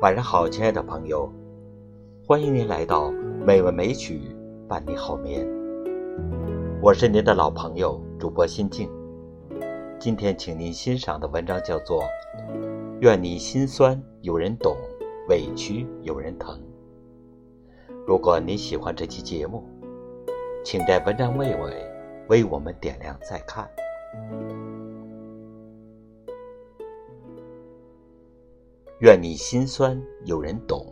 晚上好，亲爱的朋友，欢迎您来到美文美曲伴你好眠。我是您的老朋友主播心静。今天请您欣赏的文章叫做《愿你心酸有人懂，委屈有人疼》。如果你喜欢这期节目，请在文章末尾为我们点亮再看。愿你心酸有人懂，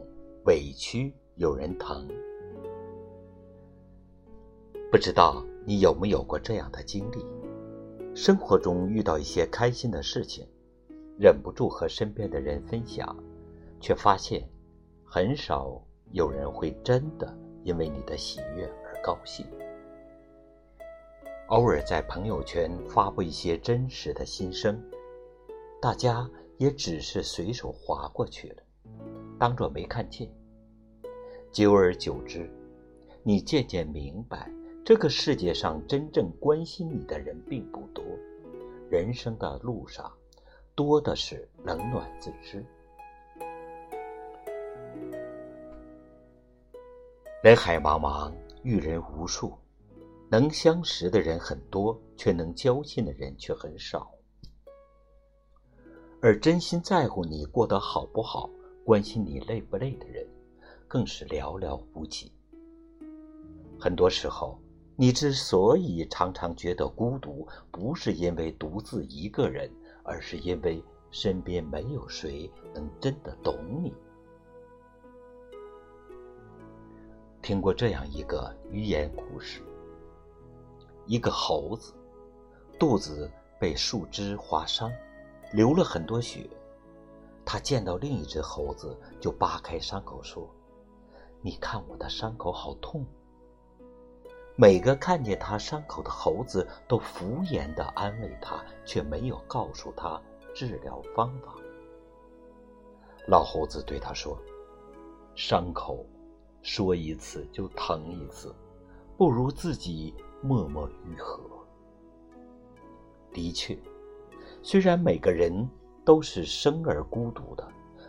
委屈有人疼。不知道你有没有过这样的经历？生活中遇到一些开心的事情，忍不住和身边的人分享，却发现很少有人会真的因为你的喜悦而高兴。偶尔在朋友圈发布一些真实的心声，大家。也只是随手划过去了，当作没看见。久而久之，你渐渐明白，这个世界上真正关心你的人并不多。人生的路上，多的是冷暖自知。人海茫茫，遇人无数，能相识的人很多，却能交心的人却很少。而真心在乎你过得好不好、关心你累不累的人，更是寥寥无几。很多时候，你之所以常常觉得孤独，不是因为独自一个人，而是因为身边没有谁能真的懂你。听过这样一个寓言故事：一个猴子，肚子被树枝划伤。流了很多血，他见到另一只猴子，就扒开伤口说：“你看我的伤口好痛。”每个看见他伤口的猴子都敷衍的安慰他，却没有告诉他治疗方法。老猴子对他说：“伤口说一次就疼一次，不如自己默默愈合。”的确。虽然每个人都是生而孤独的，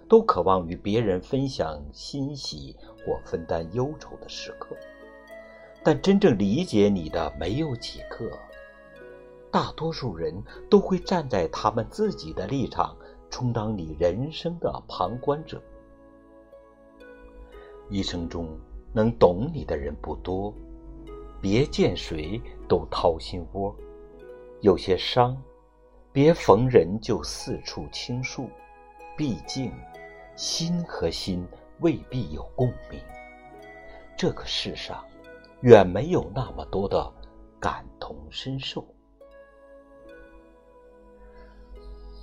都渴望与别人分享欣喜或分担忧愁的时刻，但真正理解你的没有几个。大多数人都会站在他们自己的立场，充当你人生的旁观者。一生中能懂你的人不多，别见谁都掏心窝，有些伤。别逢人就四处倾诉，毕竟心和心未必有共鸣。这个世上远没有那么多的感同身受。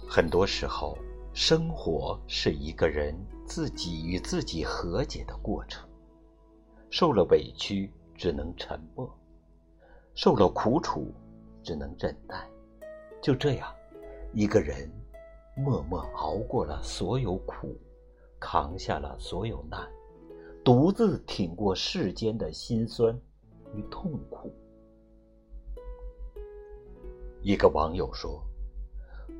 很多时候，生活是一个人自己与自己和解的过程。受了委屈，只能沉默；受了苦楚，只能忍耐。就这样。一个人默默熬过了所有苦，扛下了所有难，独自挺过世间的辛酸与痛苦。一个网友说：“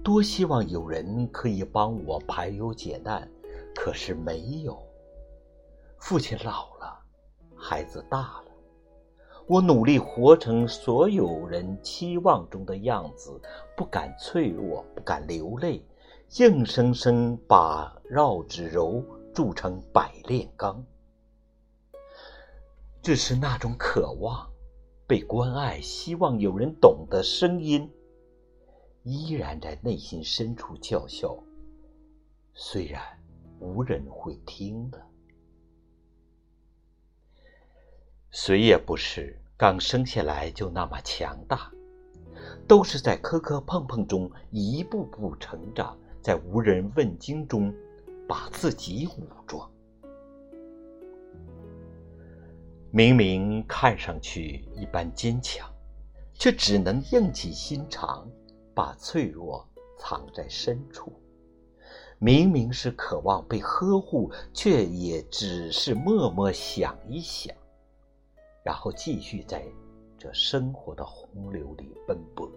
多希望有人可以帮我排忧解难，可是没有。父亲老了，孩子大了。”我努力活成所有人期望中的样子，不敢脆弱，不敢流泪，硬生生把绕指柔铸成百炼钢。只是那种渴望被关爱、希望有人懂的声音，依然在内心深处叫嚣，虽然无人会听的。谁也不是刚生下来就那么强大，都是在磕磕碰碰中一步步成长，在无人问津中把自己武装。明明看上去一般坚强，却只能硬起心肠，把脆弱藏在深处。明明是渴望被呵护，却也只是默默想一想。然后继续在这生活的洪流里奔波。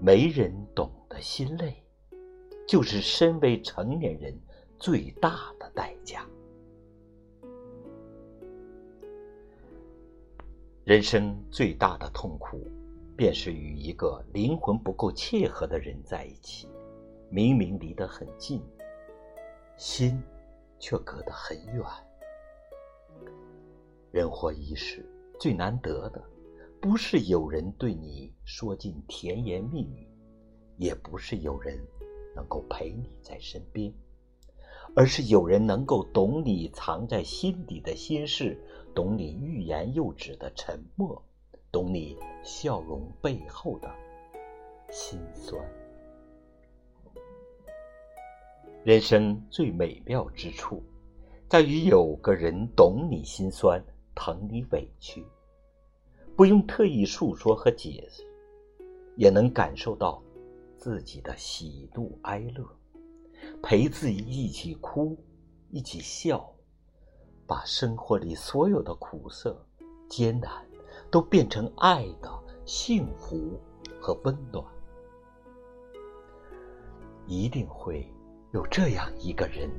没人懂得心累，就是身为成年人最大的代价。人生最大的痛苦，便是与一个灵魂不够契合的人在一起，明明离得很近，心却隔得很远。人活一世，最难得的，不是有人对你说尽甜言蜜语，也不是有人能够陪你在身边，而是有人能够懂你藏在心底的心事。懂你欲言又止的沉默，懂你笑容背后的心酸。人生最美妙之处，在于有个人懂你心酸，疼你委屈，不用特意诉说和解释，也能感受到自己的喜怒哀乐，陪自己一起哭，一起笑。把生活里所有的苦涩、艰难，都变成爱的幸福和温暖。一定会有这样一个人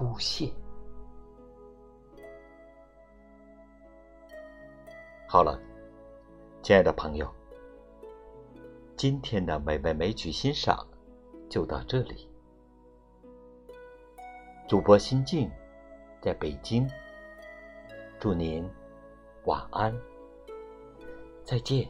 出现。好了，亲爱的朋友，今天的美味美曲欣赏就到这里。主播心静。在北京，祝您晚安，再见。